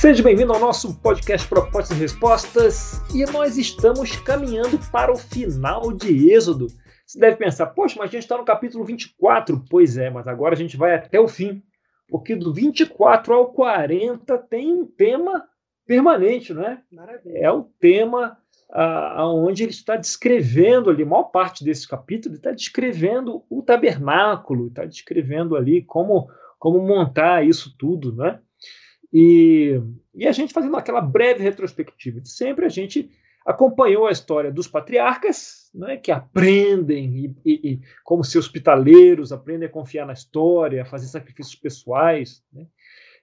Seja bem-vindo ao nosso podcast Propostas e Respostas e nós estamos caminhando para o final de Êxodo. Você deve pensar, poxa, mas a gente está no capítulo 24. Pois é, mas agora a gente vai até o fim, porque do 24 ao 40 tem um tema permanente, não é? Maravilha. É o tema aonde ele está descrevendo ali, a maior parte desse capítulo, ele está descrevendo o tabernáculo, está descrevendo ali como, como montar isso tudo, né? E, e a gente fazendo aquela breve retrospectiva de sempre, a gente acompanhou a história dos patriarcas, né, que aprendem, e, e, e, como seus hospitaleiros, aprendem a confiar na história, a fazer sacrifícios pessoais, né,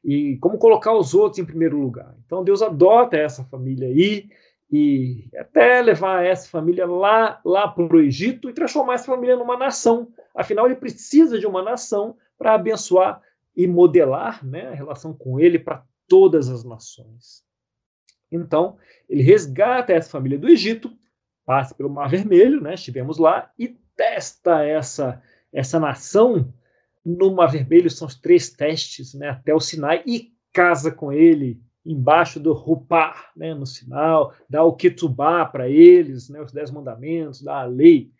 e como colocar os outros em primeiro lugar. Então Deus adota essa família aí, e até levar essa família lá, lá para o Egito e transformar essa família numa nação. Afinal, ele precisa de uma nação para abençoar e modelar né, a relação com ele para todas as nações. Então, ele resgata essa família do Egito, passa pelo Mar Vermelho, né, estivemos lá, e testa essa, essa nação no Mar Vermelho, são os três testes né, até o Sinai, e casa com ele embaixo do Rupá, né, no sinal, dá o Ketubá para eles, né, os Dez Mandamentos, dá a lei,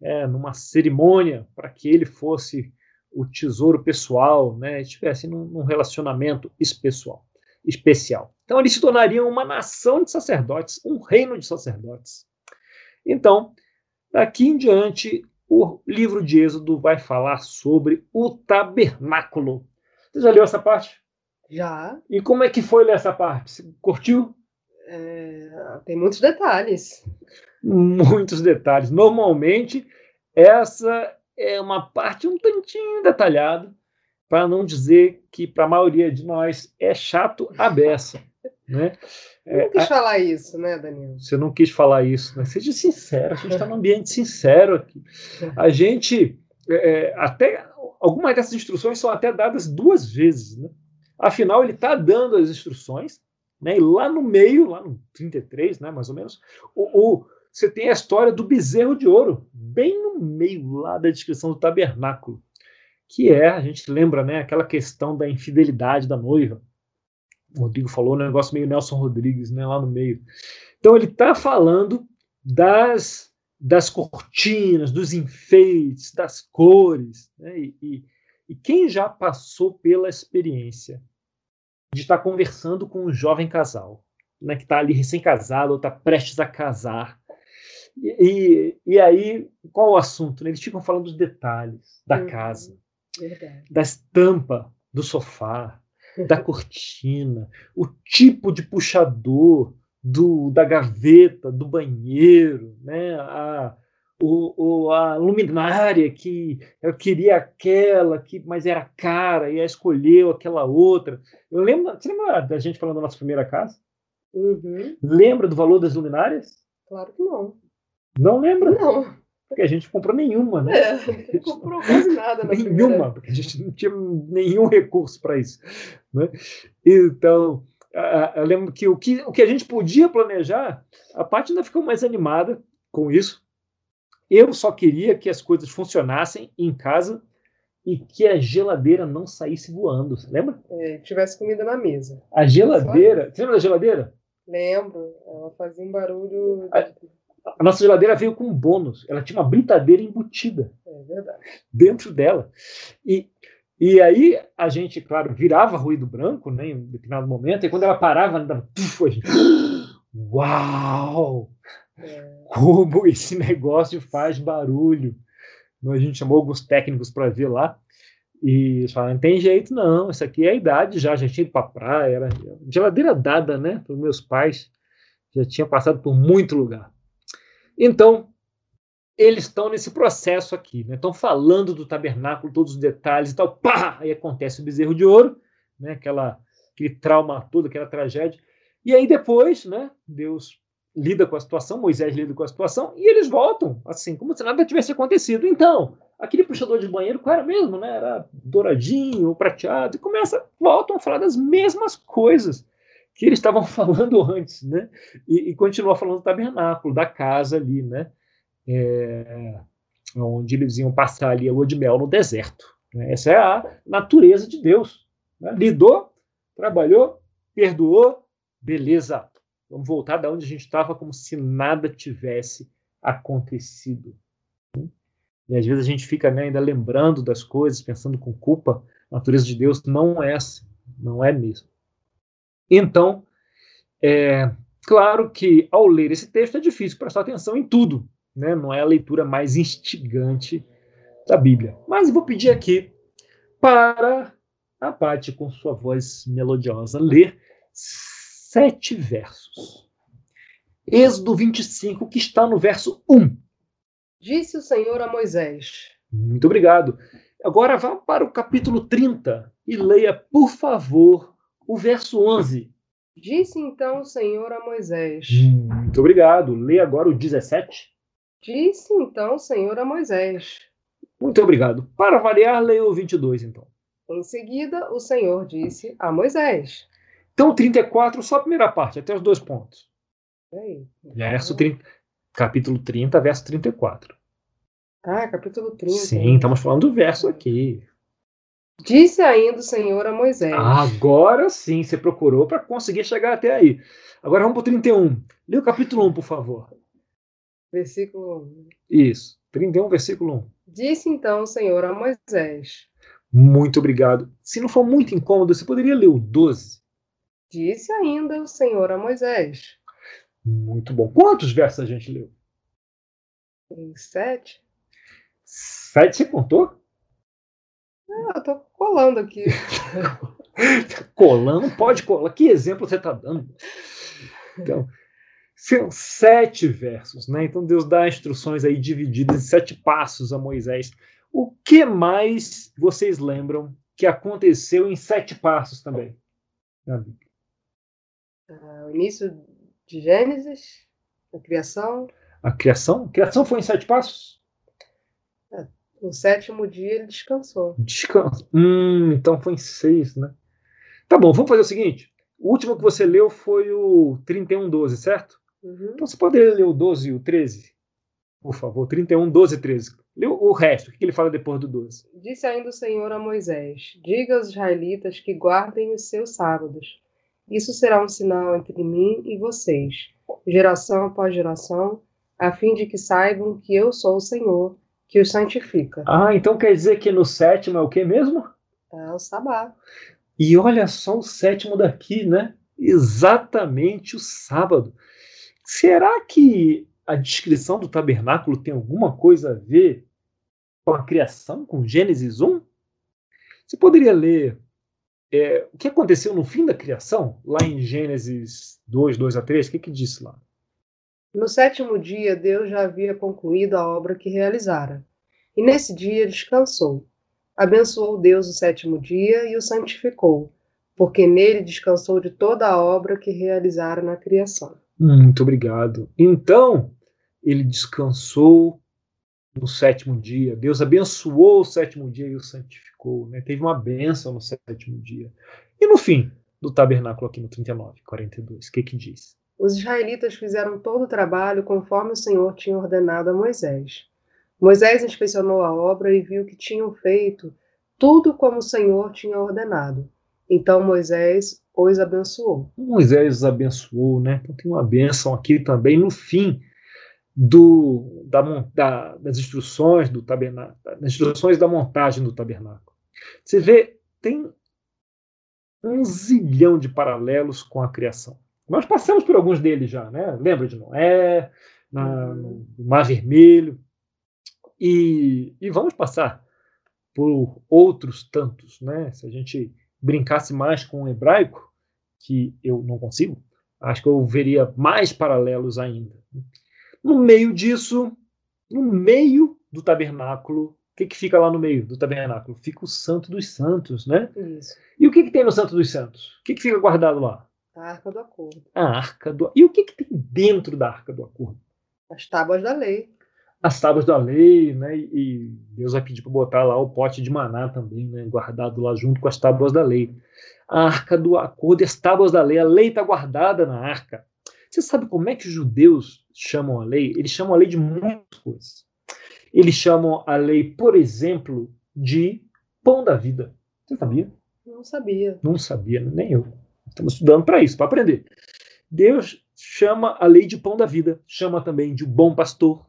é, numa cerimônia para que ele fosse o tesouro pessoal, né, estivesse num, num relacionamento especial, especial. Então eles se tornariam uma nação de sacerdotes, um reino de sacerdotes. Então, daqui em diante, o livro de Êxodo vai falar sobre o tabernáculo. Você já leu essa parte? Já. E como é que foi ler essa parte? Você curtiu? É, tem muitos detalhes. Muitos detalhes. Normalmente, essa é uma parte um tantinho detalhada, para não dizer que para a maioria de nós é chato a beça. Né? Eu não quis é, falar isso, né, Danilo? Você não quis falar isso, né? Seja sincero, a gente está num ambiente sincero aqui. A gente, é, até, algumas dessas instruções são até dadas duas vezes, né? Afinal, ele está dando as instruções, né? e lá no meio, lá no 33, né, mais ou menos, o, o, você tem a história do bezerro de ouro, bem no meio lá da descrição do tabernáculo, que é, a gente lembra, né, aquela questão da infidelidade da noiva. O Rodrigo falou um negócio meio Nelson Rodrigues, né, lá no meio. Então ele está falando das, das cortinas, dos enfeites, das cores, né, e, e e quem já passou pela experiência de estar conversando com um jovem casal, né, que está ali recém-casado ou está prestes a casar, e, e, e, aí, qual o assunto? Né? Eles ficam falando dos detalhes da uhum. casa, Verdade. da estampa do sofá, da cortina, o tipo de puxador do, da gaveta, do banheiro, né? a, o, o, a luminária que eu queria aquela, que, mas era cara, e escolheu aquela outra. Eu lembro, você lembra da gente falando da nossa primeira casa? Uhum. Lembra do valor das luminárias? Claro que não. Não lembra? Não. Porque a gente comprou nenhuma, né? É, não comprou quase nada. Na nenhuma, primeira. porque a gente não tinha nenhum recurso para isso. Né? Então, eu lembro que o, que o que a gente podia planejar, a parte ainda ficou mais animada com isso, eu só queria que as coisas funcionassem em casa e que a geladeira não saísse voando. Lembra? É, tivesse comida na mesa. A geladeira. Você lembra da geladeira? Lembro. Ela fazia um barulho. A, a nossa geladeira veio com um bônus. Ela tinha uma britadeira embutida. É. Dentro dela. E, e aí a gente, claro, virava ruído branco né, em um determinado momento, e quando ela parava, ela dava. Gente, Uau! É. Como esse negócio faz barulho. A gente chamou alguns técnicos para ver lá. E eles falaram: não tem jeito não, isso aqui é a idade já, já tinha ido para praia, era geladeira dada, né, pelos meus pais, já tinha passado por muito lugar. Então, eles estão nesse processo aqui, né, estão falando do tabernáculo, todos os detalhes e tal, pá, aí acontece o bezerro de ouro, né, aquela, aquele trauma todo, aquela tragédia, e aí depois, né, Deus lida com a situação, Moisés lida com a situação, e eles voltam, assim, como se nada tivesse acontecido. Então, aquele puxador de banheiro, qual era mesmo, né? Era douradinho, prateado, e começa, voltam a falar das mesmas coisas que eles estavam falando antes, né? E, e continua falando do tabernáculo, da casa ali, né? É, onde eles iam passar ali a lua de mel no deserto. Né? Essa é a natureza de Deus. Né? Lidou, trabalhou, perdoou, beleza. Vamos voltar da onde a gente estava como se nada tivesse acontecido. E às vezes a gente fica né, ainda lembrando das coisas, pensando com culpa. A natureza de Deus não é assim, não é mesmo. Então, é claro que ao ler esse texto é difícil prestar atenção em tudo, né? não é a leitura mais instigante da Bíblia. Mas vou pedir aqui para a Paty, com sua voz melodiosa, ler sete versos. Êxodo 25, que está no verso 1. Disse o Senhor a Moisés. Muito obrigado. Agora vá para o capítulo 30 e leia, por favor, o verso 11. Disse então o Senhor a Moisés. Muito obrigado. Leia agora o 17. Disse então o Senhor a Moisés. Muito obrigado. Para variar, leia o 22, então. Em seguida, o Senhor disse a Moisés. Então, 34, só a primeira parte, até os dois pontos. Aí. Verso 30, capítulo 30, verso 34. Ah, capítulo 30. Sim, estamos falando do verso aqui. Disse ainda o Senhor a Moisés. Agora sim, você procurou para conseguir chegar até aí. Agora vamos para o 31. Lê o capítulo 1, por favor. Versículo 1. Isso, 31, versículo 1. Disse então o Senhor a Moisés. Muito obrigado. Se não for muito incômodo, você poderia ler o 12? Disse ainda o Senhor a Moisés. Muito bom. Quantos versos a gente leu? Em sete? Sete você contou? Ah, eu tô colando aqui. colando? Pode colar. Que exemplo você está dando? Então, são sete versos, né? Então Deus dá instruções aí divididas em sete passos a Moisés. O que mais vocês lembram que aconteceu em sete passos também? Ah, o início de Gênesis, a criação. A criação? A criação foi em sete passos? No sétimo dia ele descansou. Descanso. Hum, então foi em seis, né? Tá bom, vamos fazer o seguinte. O último que você leu foi o 31, 12, certo? Uhum. Então você poderia ler o 12 e o 13? Por favor, 31, 12 e 13. Lê o resto, o que ele fala depois do 12? Disse ainda o Senhor a Moisés: Diga aos israelitas que guardem os seus sábados. Isso será um sinal entre mim e vocês, geração após geração, a fim de que saibam que eu sou o Senhor, que os santifica. Ah, então quer dizer que no sétimo é o que mesmo? É o sabá. E olha só o sétimo daqui, né? Exatamente o sábado. Será que a descrição do tabernáculo tem alguma coisa a ver com a criação, com Gênesis 1? Você poderia ler é, o que aconteceu no fim da criação, lá em Gênesis 2, 2 a 3? O que, que diz lá? No sétimo dia, Deus já havia concluído a obra que realizara. E nesse dia descansou. Abençoou Deus o sétimo dia e o santificou, porque nele descansou de toda a obra que realizara na criação. Muito obrigado. Então, ele descansou no sétimo dia. Deus abençoou o sétimo dia e o santificou. Né? Teve uma bênção no sétimo dia. E no fim do tabernáculo, aqui no 39, 42, o que, que diz? Os israelitas fizeram todo o trabalho conforme o Senhor tinha ordenado a Moisés. Moisés inspecionou a obra e viu que tinham feito tudo como o Senhor tinha ordenado. Então Moisés os abençoou. Moisés os abençoou, né? Então tem uma bênção aqui também no fim do, da, da, das instruções do tabernáculo, das instruções da montagem do tabernáculo. Você vê, tem um zilhão de paralelos com a criação. Nós passamos por alguns deles já, né? Lembra de Noé, na, no Mar Vermelho, e, e vamos passar por outros tantos, né? Se a gente brincasse mais com o hebraico, que eu não consigo, acho que eu veria mais paralelos ainda. No meio disso, no meio do tabernáculo, o que, que fica lá no meio do tabernáculo? Fica o Santo dos Santos, né? Isso. E o que, que tem no Santo dos Santos? O que, que fica guardado lá? A arca do acordo. A arca do E o que, que tem dentro da arca do acordo? As tábuas da lei. As tábuas da lei, né? E Deus vai pedir para botar lá o pote de maná também, né? Guardado lá junto com as tábuas da lei. A arca do acordo e as tábuas da lei. A lei está guardada na arca. Você sabe como é que os judeus chamam a lei? Eles chamam a lei de muitas coisas. Eles chamam a lei, por exemplo, de pão da vida. Você sabia? Não sabia. Não sabia, nem eu. Estamos estudando para isso, para aprender. Deus chama a lei de pão da vida, chama também de bom pastor.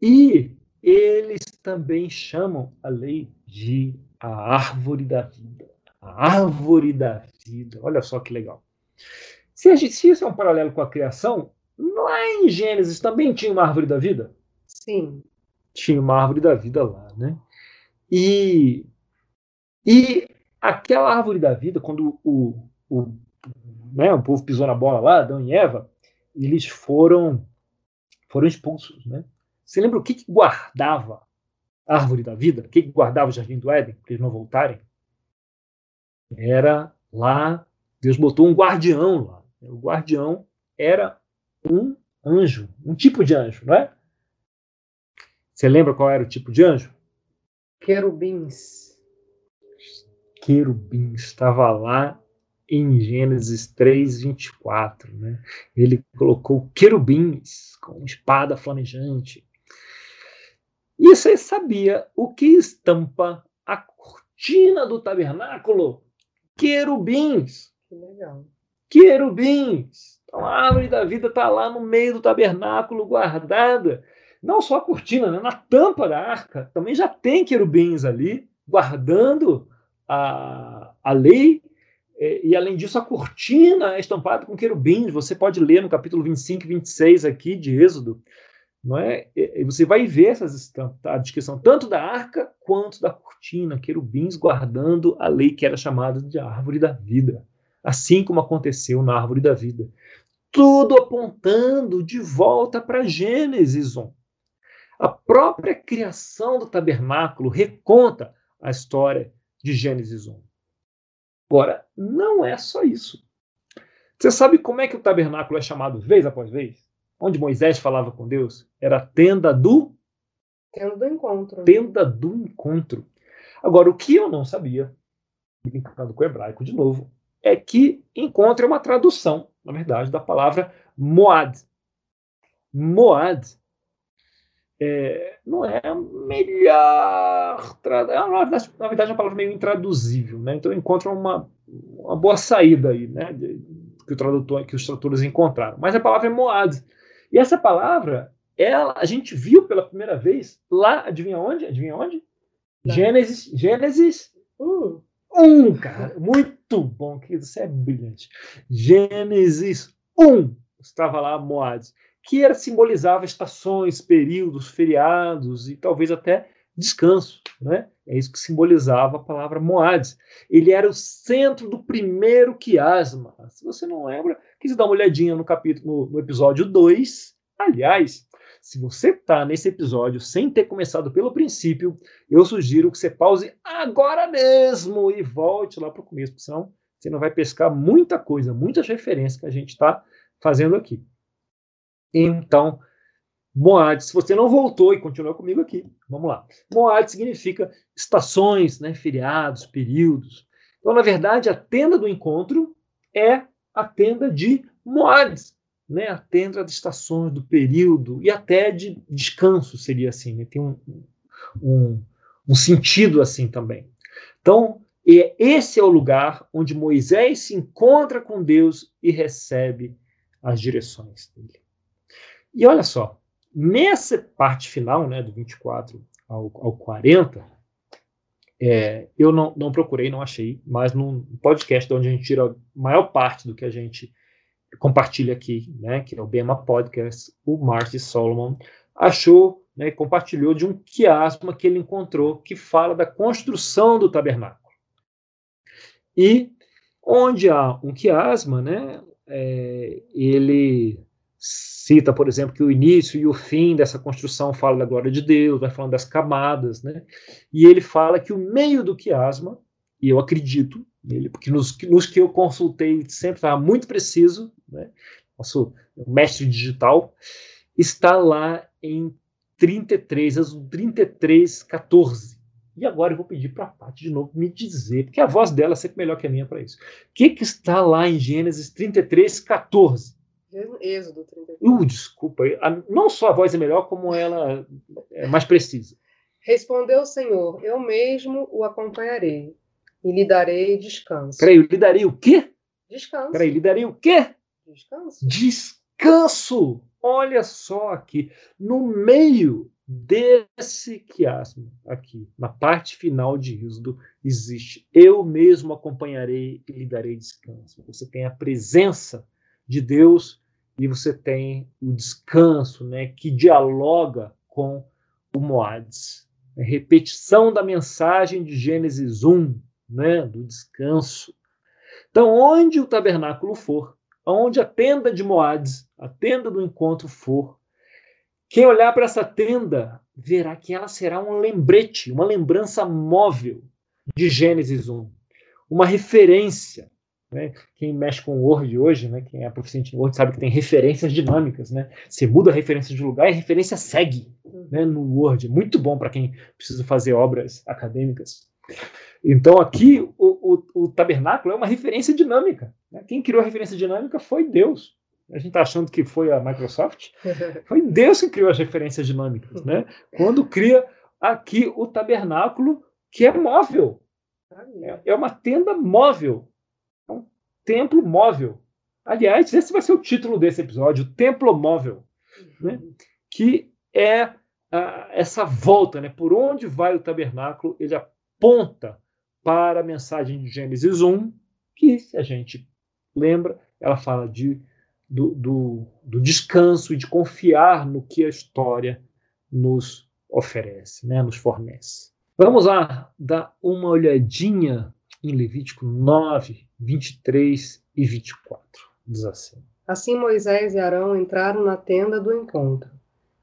E eles também chamam a lei de a árvore da vida. A árvore da vida. Olha só que legal. Se, gente, se isso é um paralelo com a criação, lá em Gênesis também tinha uma árvore da vida? Sim. Tinha uma árvore da vida lá, né? E, e aquela árvore da vida, quando o, o, né, o povo pisou na bola lá, Adão e Eva, eles foram, foram expulsos, né? Você lembra o que, que guardava a árvore da vida? O que, que guardava o jardim do Éden, para eles não voltarem? Era lá, Deus botou um guardião lá. O guardião era um anjo, um tipo de anjo, não é? Você lembra qual era o tipo de anjo? Querubins. Querubins estava lá em Gênesis 3, 24. Né? Ele colocou querubins com espada flamejante. E você sabia o que estampa a cortina do tabernáculo? Querubins. Que legal. Querubins. Então a árvore da vida está lá no meio do tabernáculo guardada. Não só a cortina, né? na tampa da arca também já tem querubins ali guardando a, a lei. E, e além disso, a cortina é estampada com querubins. Você pode ler no capítulo 25 e 26 aqui de Êxodo. Não é? E você vai ver essas estampas, a descrição tanto da arca quanto da cortina, querubins guardando a lei que era chamada de árvore da vida assim como aconteceu na árvore da vida. Tudo apontando de volta para Gênesis 1. A própria criação do tabernáculo reconta a história de Gênesis 1. Agora, não é só isso. Você sabe como é que o tabernáculo é chamado vez após vez? Onde Moisés falava com Deus? Era a tenda do. Tenda do encontro. Tenda do encontro. Agora, o que eu não sabia, brincando com o hebraico de novo, é que encontra uma tradução, na verdade, da palavra Moad. Moad é, não é a melhor tradução. Na verdade, é uma palavra meio intraduzível. Né? Então, encontra uma, uma boa saída aí, né? que, o tradutor, que os tradutores encontraram. Mas a palavra é Moad. E essa palavra, ela, a gente viu pela primeira vez lá, adivinha onde? Adivinha onde? Gênesis, Gênesis uh, um, cara. Muito bom, querido. Você é brilhante. Gênesis 1 estava lá Moades, que era, simbolizava estações, períodos, feriados e talvez até descanso. Né? É isso que simbolizava a palavra Moades. Ele era o centro do primeiro quiasma. Se você não lembra, quis dar uma olhadinha no capítulo, no, no episódio 2. Aliás, se você está nesse episódio sem ter começado pelo princípio, eu sugiro que você pause agora mesmo e volte lá para o começo, senão você não vai pescar muita coisa, muitas referências que a gente está fazendo aqui. Então, Moad, se você não voltou e continuou comigo aqui, vamos lá. Moad significa estações, né, feriados, períodos. Então, na verdade, a tenda do encontro é a tenda de Moades né, atenda às estações do período e até de descanso, seria assim, né, tem um, um, um sentido assim também. Então, é, esse é o lugar onde Moisés se encontra com Deus e recebe as direções dele. E olha só, nessa parte final, né, do 24 ao, ao 40, é, eu não, não procurei, não achei, mas no podcast onde a gente tira a maior parte do que a gente compartilha aqui, né, que é o Bema Podcast, o Marty Solomon achou, né, compartilhou de um quiasma que ele encontrou que fala da construção do tabernáculo. E onde há um quiasma, né, é, ele cita, por exemplo, que o início e o fim dessa construção fala da glória de Deus, vai falando das camadas, né, e ele fala que o meio do quiasma, e eu acredito nele, porque nos, nos que eu consultei sempre estava muito preciso, né? nosso mestre digital, está lá em 33, 33, 14. E agora eu vou pedir para a Paty de novo me dizer, porque a voz dela é sempre melhor que a minha para isso. O que, que está lá em Gênesis 33, 14? Êxodo 33. Uh, desculpa. Não só a voz é melhor, como ela é mais precisa. Respondeu o Senhor: Eu mesmo o acompanharei e lhe darei descanso. Peraí, lhe darei o quê? Descanso. Peraí, lhe darei o quê? Descanso. Descanso! Olha só aqui, no meio desse quiasmo aqui, na parte final de Êxodo, existe eu mesmo acompanharei e lhe darei descanso. Você tem a presença de Deus e você tem o descanso, né, que dialoga com o Moades. É repetição da mensagem de Gênesis 1, né, do descanso. Então, onde o tabernáculo for, onde a tenda de Moades, a tenda do encontro for, quem olhar para essa tenda verá que ela será um lembrete, uma lembrança móvel de Gênesis 1, uma referência. Né? Quem mexe com o Word hoje, né? quem é proficiente em Word, sabe que tem referências dinâmicas. Né? Você muda a referência de lugar e a referência segue né? no Word. Muito bom para quem precisa fazer obras acadêmicas. Então, aqui, o, o, o tabernáculo é uma referência dinâmica. Né? Quem criou a referência dinâmica foi Deus. A gente está achando que foi a Microsoft. Foi Deus que criou as referências dinâmicas. Né? Quando cria aqui o tabernáculo, que é móvel. É, é uma tenda móvel. Templo móvel. Aliás, esse vai ser o título desse episódio, Templo Móvel. Né? Que é essa volta, né? por onde vai o tabernáculo, ele aponta para a mensagem de Gênesis 1, que, se a gente lembra, ela fala de, do, do, do descanso e de confiar no que a história nos oferece, né, nos fornece. Vamos lá dar uma olhadinha em Levítico 9, 23 e 24. Diz assim. Assim Moisés e Arão entraram na tenda do encontro.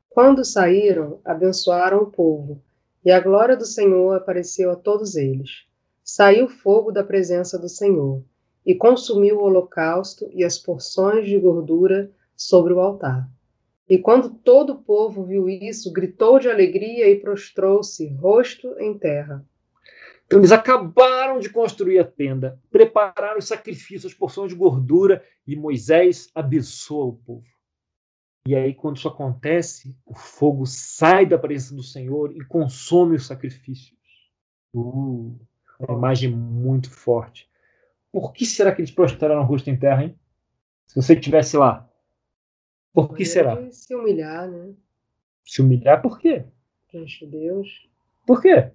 Quando saíram, abençoaram o povo, e a glória do Senhor apareceu a todos eles. Saiu fogo da presença do Senhor e consumiu o holocausto e as porções de gordura sobre o altar. E quando todo o povo viu isso, gritou de alegria e prostrou-se, rosto em terra. Então, eles acabaram de construir a tenda, prepararam os sacrifícios, as porções de gordura, e Moisés abençoa o povo. E aí, quando isso acontece, o fogo sai da presença do Senhor e consome os sacrifícios. Uh, uma imagem muito forte. Por que será que eles prostraram o rosto em terra, hein? Se você estivesse lá. Por que será? Se humilhar, né? Se humilhar por quê? Diante de Deus. Por quê?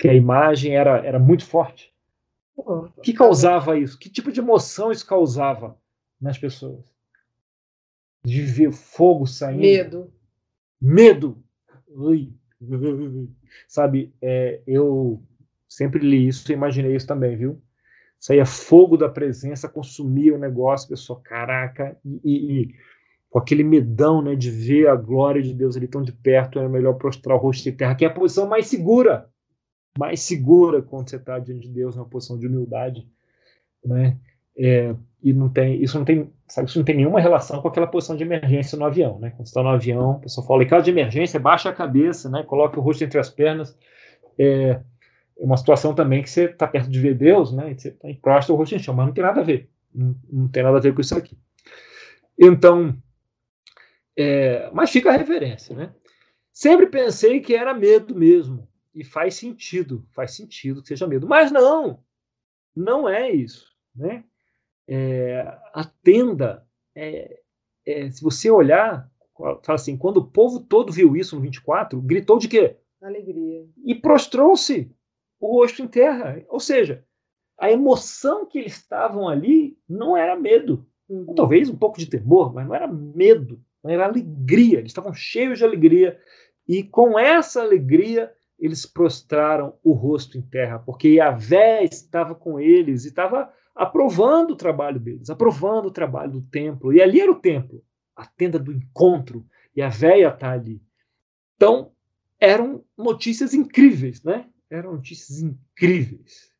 Porque a imagem era, era muito forte. O que causava isso? Que tipo de emoção isso causava nas pessoas? De ver fogo saindo. Medo. Medo. Ui. Sabe, é, eu sempre li isso e imaginei isso também, viu? Saía fogo da presença, consumia o negócio, pessoa, caraca, e, e, e, com aquele medão né, de ver a glória de Deus ali tão de perto, era melhor prostrar o rosto em terra, que é a posição mais segura, mais segura quando você está diante de Deus, numa posição de humildade, né? É, e não tem, isso não tem, sabe, isso não tem nenhuma relação com aquela posição de emergência no avião, né? Quando está no avião, o pessoal fala, em caso de emergência, baixa a cabeça, né? Coloca o rosto entre as pernas. É, é uma situação também que você está perto de ver Deus, né? E você tá encosta o rosto em chão, mas não tem nada a ver. Não, não tem nada a ver com isso aqui. Então, é, mas fica a referência, né? Sempre pensei que era medo mesmo. E faz sentido, faz sentido que seja medo. Mas não, não é isso, né? É, a tenda, é, é, se você olhar, fala assim, quando o povo todo viu isso no 24, gritou de quê? Alegria. E prostrou-se o rosto em terra. Ou seja, a emoção que eles estavam ali não era medo. Uhum. Talvez um pouco de temor, mas não era medo, não era alegria. Eles estavam cheios de alegria. E com essa alegria, eles prostraram o rosto em terra, porque Yahvé estava com eles e estava aprovando o trabalho deles, aprovando o trabalho do templo. E ali era o templo, a tenda do encontro. E a véia está ali. Então, eram notícias incríveis, né? eram notícias incríveis,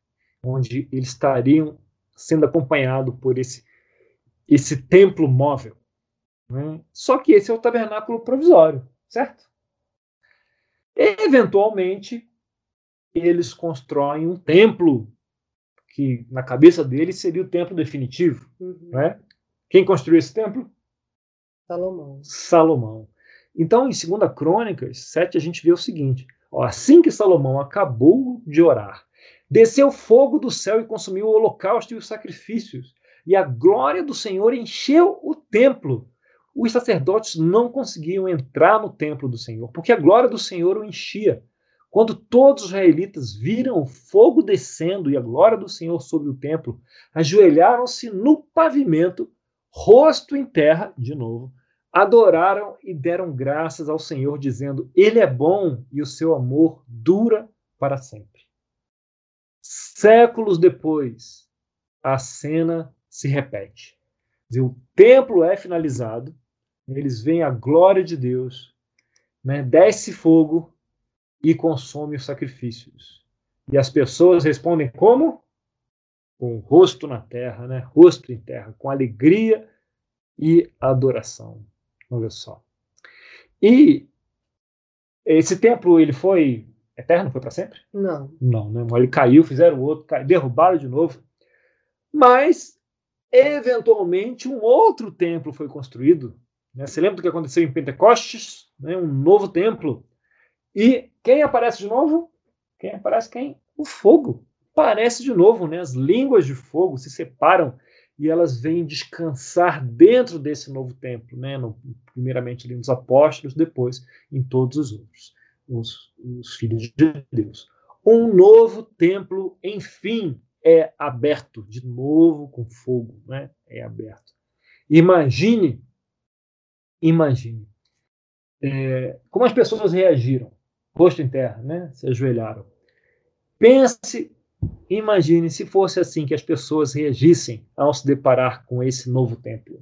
onde eles estariam sendo acompanhados por esse, esse templo móvel. Né? Só que esse é o tabernáculo provisório, certo? Eventualmente, eles constroem um templo que, na cabeça deles, seria o templo definitivo. Uhum. Né? Quem construiu esse templo? Salomão. Salomão. Então, em 2 Crônicas 7, a gente vê o seguinte: Assim que Salomão acabou de orar, desceu fogo do céu e consumiu o holocausto e os sacrifícios. e a glória do Senhor encheu o templo. Os sacerdotes não conseguiam entrar no templo do Senhor, porque a glória do Senhor o enchia. Quando todos os israelitas viram o fogo descendo e a glória do Senhor sobre o templo, ajoelharam-se no pavimento, rosto em terra, de novo, adoraram e deram graças ao Senhor, dizendo: Ele é bom e o seu amor dura para sempre. Séculos depois, a cena se repete. O templo é finalizado, eles veem a glória de Deus, né? desce fogo e consome os sacrifícios. E as pessoas respondem como? Com o rosto na terra, né? rosto em terra, com alegria e adoração. Olha só. E esse templo ele foi eterno? Foi para sempre? Não. Não, né? Ele caiu, fizeram outro, caiu, derrubaram de novo. Mas, eventualmente, um outro templo foi construído. Né? Você lembra do que aconteceu em Pentecostes? Né? Um novo templo. E quem aparece de novo? Quem aparece quem? O fogo. Aparece de novo, né? As línguas de fogo se separam e elas vêm descansar dentro desse novo templo, né? No, primeiramente ali nos apóstolos, depois em todos os outros, os, os filhos de Deus. Um novo templo, enfim, é aberto de novo com fogo, né? É aberto. Imagine, imagine é, como as pessoas reagiram, rosto em terra, né? Se ajoelharam. Pense Imagine se fosse assim que as pessoas reagissem ao se deparar com esse novo templo,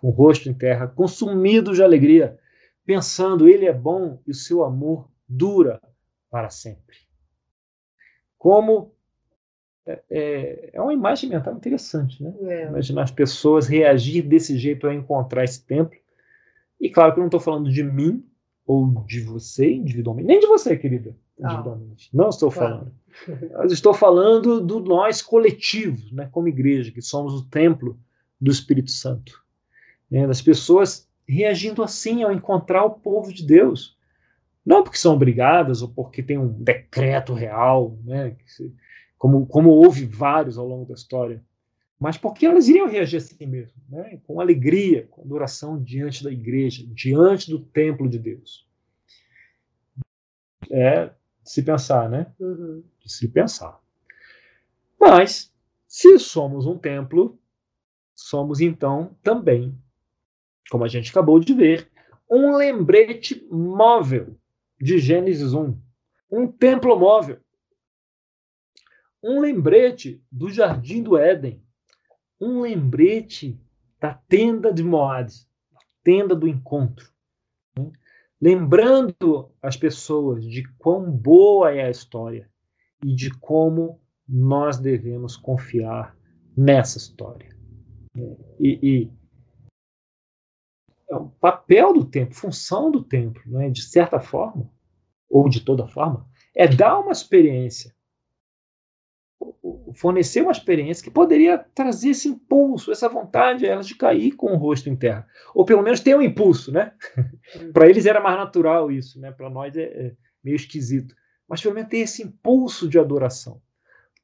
com o rosto em terra, consumido de alegria, pensando ele é bom e o seu amor dura para sempre. Como é, é, é uma imagem mental interessante, né? É. Imaginar as pessoas reagir desse jeito ao encontrar esse templo. E claro que eu não estou falando de mim ou de você individualmente, nem de você, querida, ah. individualmente. Ah. Não estou falando. Mas estou falando do nós coletivos, né, como igreja, que somos o templo do Espírito Santo. Né, das pessoas reagindo assim ao encontrar o povo de Deus. Não porque são obrigadas ou porque tem um decreto real, né, como, como houve vários ao longo da história, mas porque elas iriam reagir assim mesmo, né, com alegria, com adoração diante da igreja, diante do templo de Deus. É, de se pensar, né? Uhum. De se pensar. Mas, se somos um templo, somos então também, como a gente acabou de ver, um lembrete móvel de Gênesis 1. Um templo móvel. Um lembrete do Jardim do Éden. Um lembrete da tenda de Moab, tenda do encontro lembrando as pessoas de quão boa é a história e de como nós devemos confiar nessa história. E, e é o papel do templo, função do templo, né, de certa forma, ou de toda forma, é dar uma experiência fornecer uma experiência que poderia trazer esse impulso, essa vontade a elas de cair com o rosto em terra. Ou pelo menos ter um impulso, né? Para eles era mais natural isso, né? Para nós é, é, meio esquisito. Mas pelo menos ter esse impulso de adoração.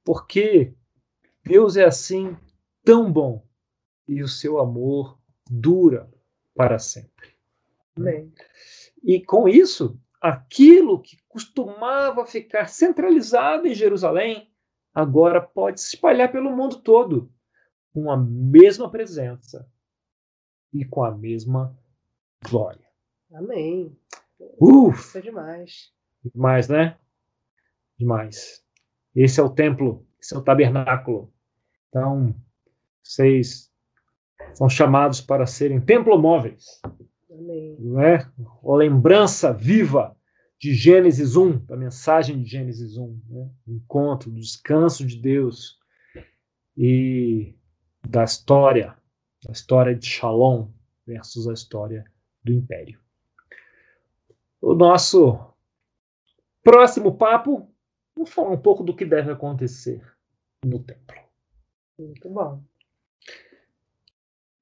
Porque Deus é assim tão bom e o seu amor dura para sempre. Amém. E com isso, aquilo que costumava ficar centralizado em Jerusalém agora pode se espalhar pelo mundo todo com a mesma presença e com a mesma glória. Amém. Uf! Isso é demais. Demais, né? Demais. Esse é o templo, esse é o tabernáculo. Então, vocês são chamados para serem templo móveis. Amém. Não é? A lembrança viva de Gênesis 1, da mensagem de Gênesis 1, né? o encontro, do descanso de Deus e da história, da história de Shalom versus a história do Império. O nosso próximo papo, vamos falar um pouco do que deve acontecer no templo. Muito bom.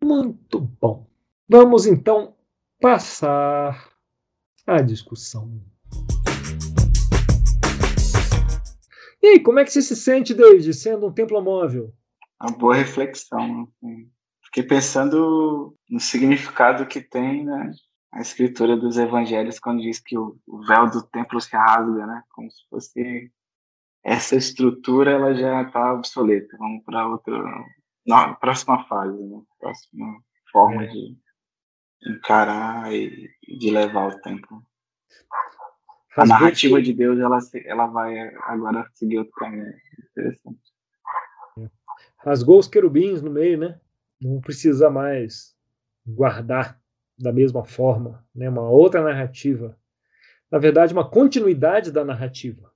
Muito bom. Vamos então passar à discussão. E aí, como é que você se sente, David, sendo um templo móvel? uma boa reflexão. Assim. Fiquei pensando no significado que tem, né? A escritura dos evangelhos quando diz que o, o véu do templo se rasga, né? Como se fosse essa estrutura ela já está obsoleta. Vamos para outra, não, próxima fase, né? Próxima forma é. de encarar e de levar o tempo. A narrativa de Deus ela, ela vai agora seguir outro caminho. Interessante. Rasgou os querubins no meio, né? Não precisa mais guardar da mesma forma, né? Uma outra narrativa. Na verdade, uma continuidade da narrativa,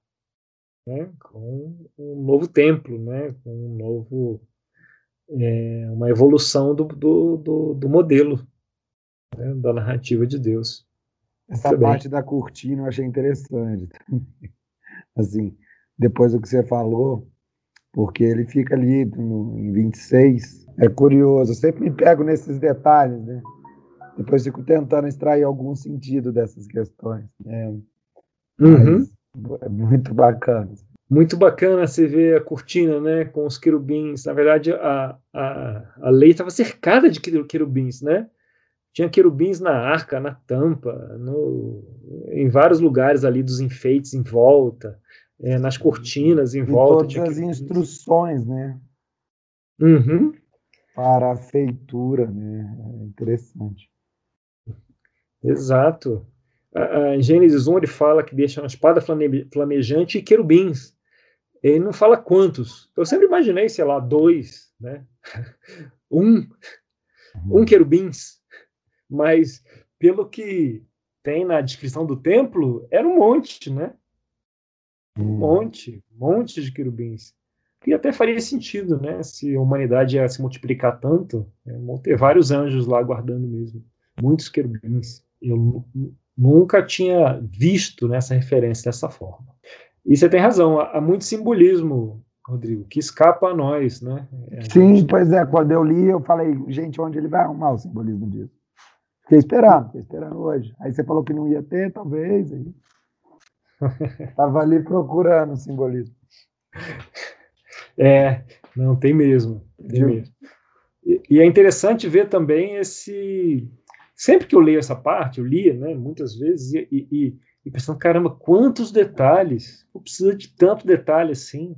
né? Com um novo templo, né? Com um novo, é, uma evolução do, do, do, do modelo né? da narrativa de Deus. Essa Muito parte bem. da cortina eu achei interessante. assim, depois do que você falou, porque ele fica ali no, em 26. É curioso, eu sempre me pego nesses detalhes, né? Depois fico tentando extrair algum sentido dessas questões. É, uhum. é muito bacana. Muito bacana você ver a cortina, né, com os querubins. Na verdade, a, a, a lei estava cercada de querubins, né? Tinha querubins na arca, na tampa, no, em vários lugares ali dos enfeites em volta é, nas cortinas em e volta. Todas as instruções, né? Uhum. Para a feitura, né? É interessante. Exato. A, Gênesis 1 ele fala que deixa uma espada flamejante e querubins. Ele não fala quantos. Eu sempre imaginei, sei lá, dois, né? um, um querubins. Mas pelo que tem na descrição do templo, era um monte, né? Um hum. monte, monte de querubins. E até faria sentido, né? Se a humanidade ia se multiplicar tanto, né, vão ter vários anjos lá guardando mesmo. Muitos querubins. Eu nunca tinha visto nessa referência dessa forma. E você tem razão, há muito simbolismo, Rodrigo, que escapa a nós, né? A Sim, gente... pois é, quando eu li, eu falei, gente, onde ele vai arrumar o simbolismo disso? Fiquei esperando, fiquei esperando hoje. Aí você falou que não ia ter, talvez. Aí... Estava ali procurando o simbolismo. É, não, tem mesmo. Tem mesmo. E, e, é interessante ver também esse. Sempre que eu leio essa parte, eu lia, né, muitas vezes, e, e, e pensando, caramba, quantos detalhes! Eu preciso de tanto detalhe assim.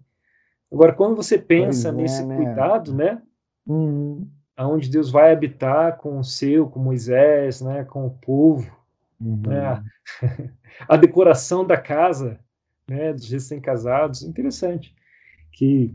Agora, quando você pensa pois nesse é, né? cuidado, né? Uhum. Onde Deus vai habitar com o seu, com Moisés, né, com o povo, Uhum. Né? A decoração da casa né, dos recém-casados, interessante. Que...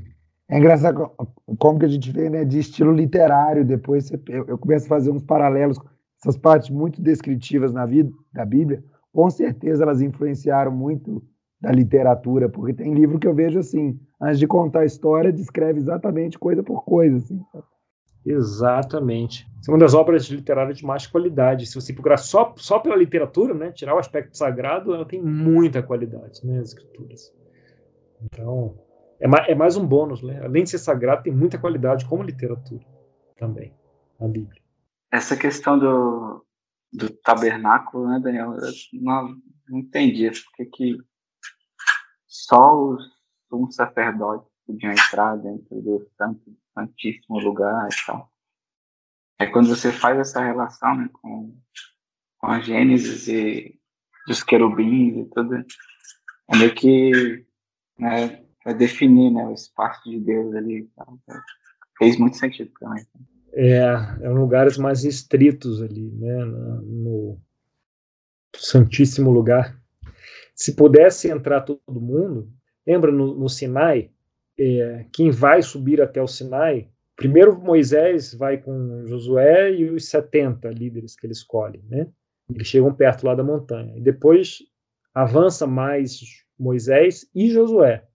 É engraçado como que a gente vê né, de estilo literário, depois eu, eu começo a fazer uns paralelos, essas partes muito descritivas na vida da Bíblia, com certeza elas influenciaram muito da literatura, porque tem livro que eu vejo assim, antes de contar a história, descreve exatamente coisa por coisa. Assim. Exatamente. São uma das obras literárias de mais qualidade. Se você procurar só, só pela literatura, né, tirar o aspecto sagrado, ela tem muita qualidade, né, as escrituras. Então, é, ma é mais um bônus, né? Além de ser sagrado, tem muita qualidade como literatura também, a Bíblia. Essa questão do, do tabernáculo, né, Daniel? Eu não, não entendi porque que só os um sacerdotes podiam entrar dentro do santo santíssimo lugar e tal. É quando você faz essa relação né, com, com a Gênesis e dos querubins e tudo, é meio que né, vai definir né, o espaço de Deus ali. Fez muito sentido também. É, é lugares mais restritos ali, né, no Santíssimo Lugar. Se pudesse entrar todo mundo, lembra no, no Sinai, é, quem vai subir até o Sinai, primeiro Moisés vai com Josué e os 70 líderes que ele escolhe, né? Eles chegam perto lá da montanha. E depois avança mais Moisés e Josué.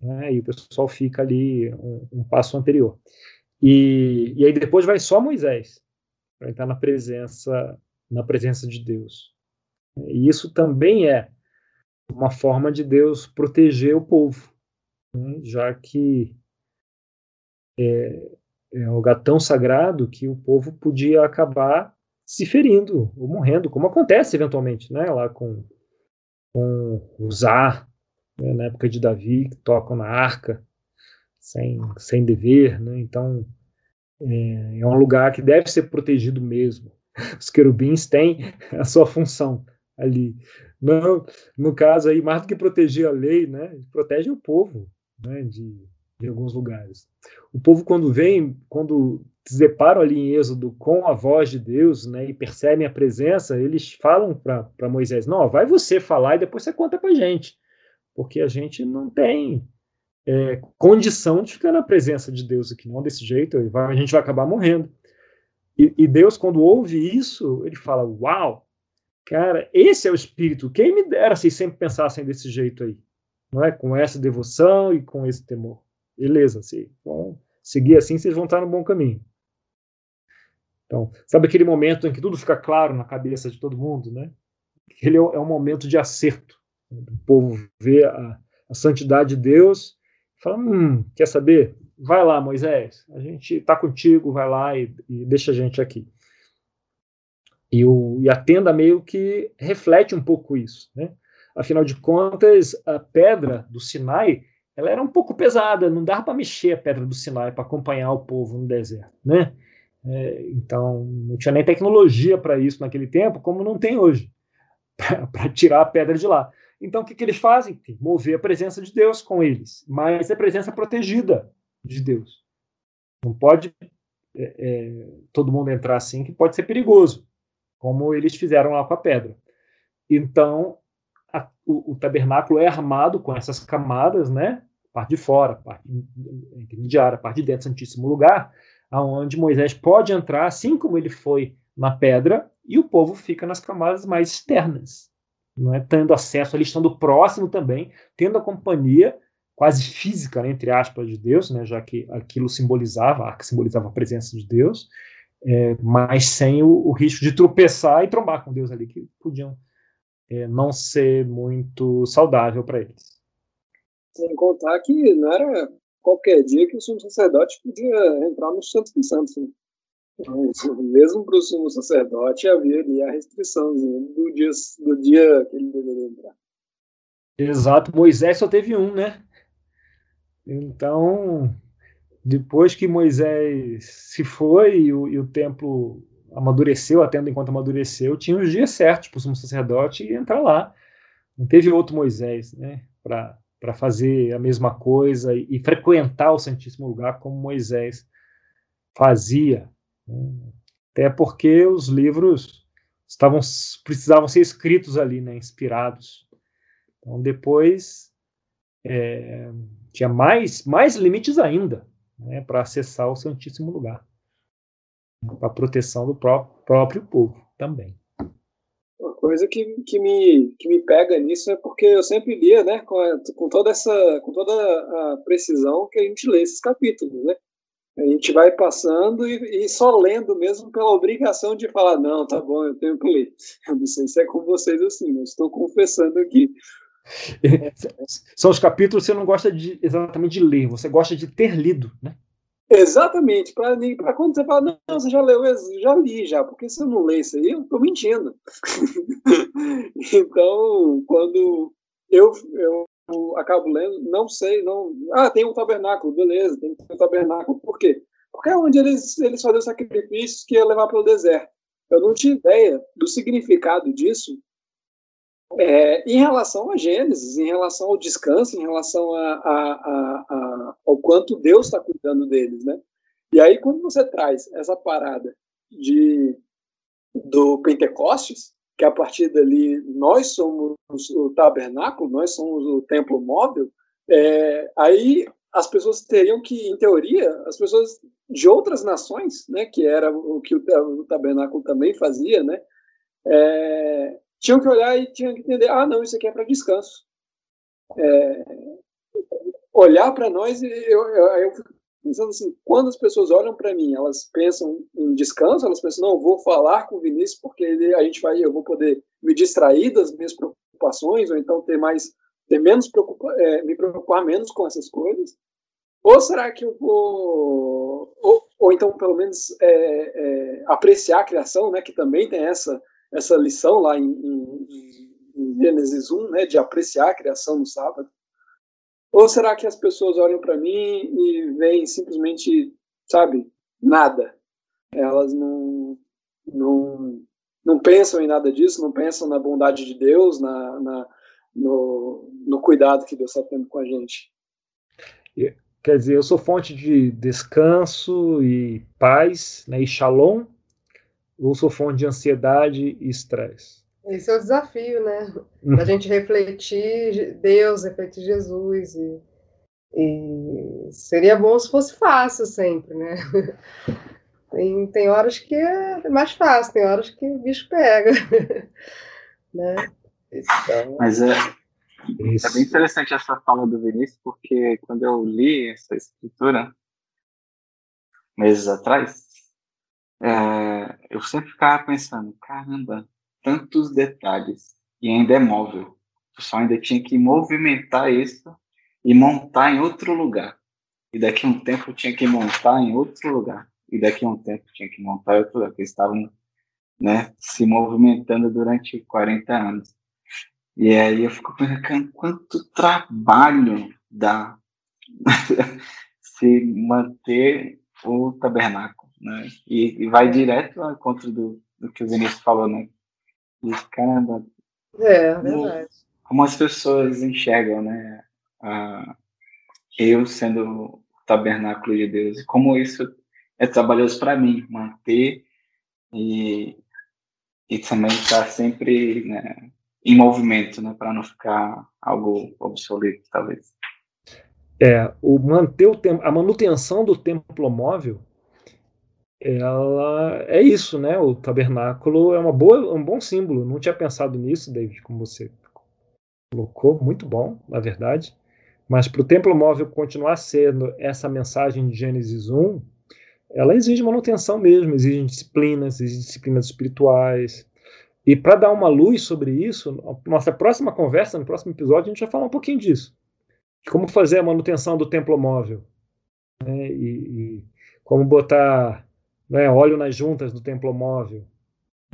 Né? E o pessoal fica ali um, um passo anterior. E, e, aí depois vai só Moisés para entrar na presença na presença de Deus. E isso também é uma forma de Deus proteger o povo né, já que é, é um lugar tão sagrado que o povo podia acabar se ferindo ou morrendo, como acontece eventualmente, né, lá com, com Uzar, né, na época de Davi, que tocam na arca, sem, sem dever, né? Então é, é um lugar que deve ser protegido mesmo. Os querubins têm a sua função ali. No, no caso aí, mais do que proteger a lei, né, protege o povo né, de, de alguns lugares. O povo, quando vem, quando se deparam ali em Êxodo com a voz de Deus né, e percebem a presença, eles falam para Moisés: Não, vai você falar e depois você conta para a gente, porque a gente não tem é, condição de ficar na presença de Deus aqui, não desse jeito, a gente vai acabar morrendo. E, e, Deus, quando ouve isso, ele fala: Uau, cara, esse é o espírito. Quem me dera se sempre pensassem desse jeito aí, não é? Com essa devoção e com esse temor. Beleza, se vão seguir assim, vocês vão estar no bom caminho. Então, sabe aquele momento em que tudo fica claro na cabeça de todo mundo, né? Ele é um momento de acerto. O povo vê a, a santidade de Deus Fala, hum, quer saber? Vai lá, Moisés, a gente está contigo, vai lá e, e, deixa a gente aqui. E, o, e a tenda meio que reflete um pouco isso, né? Afinal de contas, a pedra do Sinai, ela era um pouco pesada, não dava para mexer a pedra do Sinai para acompanhar o povo no deserto, né? É, então, não tinha nem tecnologia para isso naquele tempo, como não tem hoje, para tirar a pedra de lá. Então, o que, que eles fazem? Mover a presença de Deus com eles, mas é presença protegida de Deus. Não pode é, é, todo mundo entrar assim, que pode ser perigoso, como eles fizeram lá com a pedra. Então, a, o, o, tabernáculo é armado com essas camadas, né? Parte de fora, parte intermediária, parte de dentro Santíssimo Lugar, aonde Moisés pode entrar, assim como ele foi na pedra, e o povo fica nas camadas mais externas não é? tendo acesso ali, estando próximo também, tendo a companhia quase física, né, entre aspas, de Deus, né, já que aquilo simbolizava, a simbolizava a presença de Deus, é, mas sem o, o, risco de tropeçar e trombar com Deus ali, que podiam não ser muito saudável para eles. Sem contar que não era qualquer dia que o sumo sacerdote podia entrar no Santo dos Santos. Né? mesmo para o sumo sacerdote havia ali a restrição do dia, do dia que ele deveria entrar. Exato, Moisés só teve um, né? Então, depois que Moisés se foi e o, e o templo amadureceu, até enquanto amadureceu, tinha os dias certos para o sumo sacerdote entrar lá. Não teve outro Moisés, né? Para fazer a mesma coisa e, e frequentar o Santíssimo Lugar como Moisés fazia até porque os livros estavam precisavam ser escritos ali, né, inspirados. Então depois é, tinha mais mais limites ainda né, para acessar o Santíssimo Lugar, para a proteção do próprio, próprio povo também. Uma coisa que, que, me, que me pega nisso é porque eu sempre lia, né, com, a, com toda essa com toda a precisão que a gente lê esses capítulos, né? A gente vai passando e, e, só lendo mesmo pela obrigação de falar, não, tá bom, eu tenho que ler. Eu não sei se é com vocês assim, mas estou confessando aqui. São os capítulos que você não gosta de, exatamente de ler, você gosta de ter lido, né? Exatamente, para quando você fala, não, você já leu, eu já li já, porque se eu não ler isso aí, eu estou mentindo. então, quando eu, eu acabo lendo, não sei, não. Ah, tem um tabernáculo, beleza, tem um tabernáculo. Por quê? Porque é onde eles, eles faziam sacrifícios que ia levar para o deserto. Eu não tinha ideia do significado disso é, em relação a Gênesis, em relação ao descanso, em relação a, a, a, ao quanto Deus está cuidando deles, né? E aí, quando você traz essa parada de do Pentecostes, que a partir dali nós somos o tabernáculo, nós somos o templo móvel, é, aí as pessoas teriam que, em teoria, as pessoas de outras nações, né, que era o que o, tabernáculo também fazia, né, é, tinham que olhar e tinham que entender, ah, não, isso aqui é para descanso. É, olhar para nós, eu, eu, eu fico pensando assim, quando as pessoas olham para mim, elas pensam em descanso, elas pensam, não, vou falar com o Vinícius porque ele, a gente vai, eu vou poder me distrair das minhas preocupações, ou então ter mais, ter menos preocupa, é, me preocupar menos com essas coisas. Ou será que eu vou, ou, ou então pelo menos é, é, apreciar a criação, né, que também tem essa essa lição lá em, em, em Gênesis 1, né, de apreciar a criação no sábado. Ou será que as pessoas olham para mim e veem simplesmente, sabe, nada? Elas não, não, não pensam em nada disso, não pensam na bondade de Deus, na, na no, no cuidado que Deus está tendo com a gente. Quer dizer, eu sou fonte de descanso e paz, né, e shalom, ou sou fonte de ansiedade e estresse? Esse é o desafio, né? Da gente refletir Deus, refletir Jesus. E, e, seria bom se fosse fácil sempre, né? Tem, tem horas que é mais fácil, tem horas que o bicho pega. né? Então... Mas é, é bem interessante essa fala do Vinícius, porque quando eu li essa escritura, meses atrás, é, eu sempre ficava pensando, caramba, tantos detalhes e ainda é móvel. Eu só ainda tinha que movimentar isso e montar em outro lugar. E daqui a um tempo tinha que montar em outro lugar. E daqui a um tempo tinha que montar em outro lugar. Eles estavam né, se movimentando durante 40 anos. E aí eu fico pensando quanto trabalho dá se manter o tabernáculo, né? E, e vai direto ao encontro do, do que o Vinícius falou, né? de caramba. É, verdade. Como as pessoas enxergam, né? A, eu sendo o tabernáculo de Deus, e como isso é trabalhoso para mim, manter e, e também estar sempre né, em movimento, né, para não ficar algo obsoleto, talvez. É, o manter o tempo, a manutenção do templo móvel ela é isso, né? O tabernáculo é uma boa, um bom símbolo. Não tinha pensado nisso, David, como você colocou, muito bom, na verdade. Mas para o templo móvel continuar sendo essa mensagem de Gênesis 1, ela exige manutenção mesmo, exige disciplinas, exige disciplinas espirituais. E para dar uma luz sobre isso, nossa próxima conversa, no próximo episódio, a gente vai falar um pouquinho disso. Como fazer a manutenção do templo móvel. Né? E, e como botar né, óleo nas juntas do templo móvel.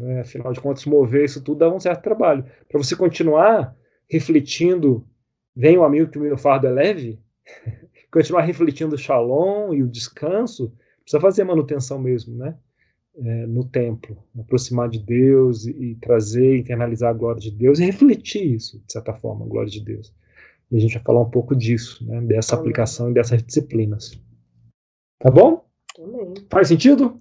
Né, afinal de contas, mover isso tudo dá um certo trabalho. Para você continuar refletindo, vem o amigo que o meu fardo é leve, continuar refletindo o shalom e o descanso, precisa fazer manutenção mesmo, né? É, no templo, aproximar de Deus e, e, trazer, internalizar a glória de Deus e refletir isso, de certa forma, a glória de Deus. E a gente vai falar um pouco disso, né, dessa aplicação e dessas disciplinas. Tá bom? Também. Faz sentido?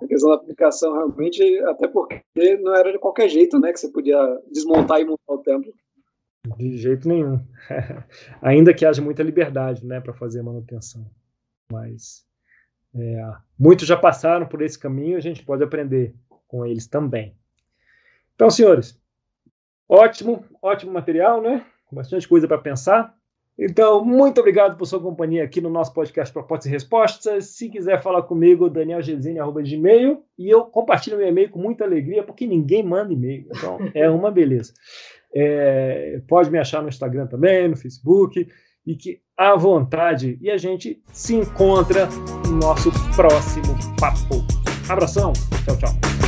A questão da aplicação realmente, até porque não era de qualquer jeito, né, que você podia desmontar e montar o templo. De jeito nenhum. Ainda que haja muita liberdade, né, para fazer manutenção. Mas é, muitos já passaram por esse caminho, a gente pode aprender com eles também. Então, senhores, ótimo, ótimo material, né? Bastante coisa para pensar. Então, muito obrigado por sua companhia aqui no nosso podcast Propostas e Respostas. Se quiser falar comigo, danielgesine.gmail. E eu compartilho meu e-mail com muita alegria, porque ninguém manda e-mail. Então, é uma beleza. É, pode me achar no Instagram também, no Facebook. E que à vontade. E a gente se encontra no nosso próximo papo. Abração. Tchau, tchau.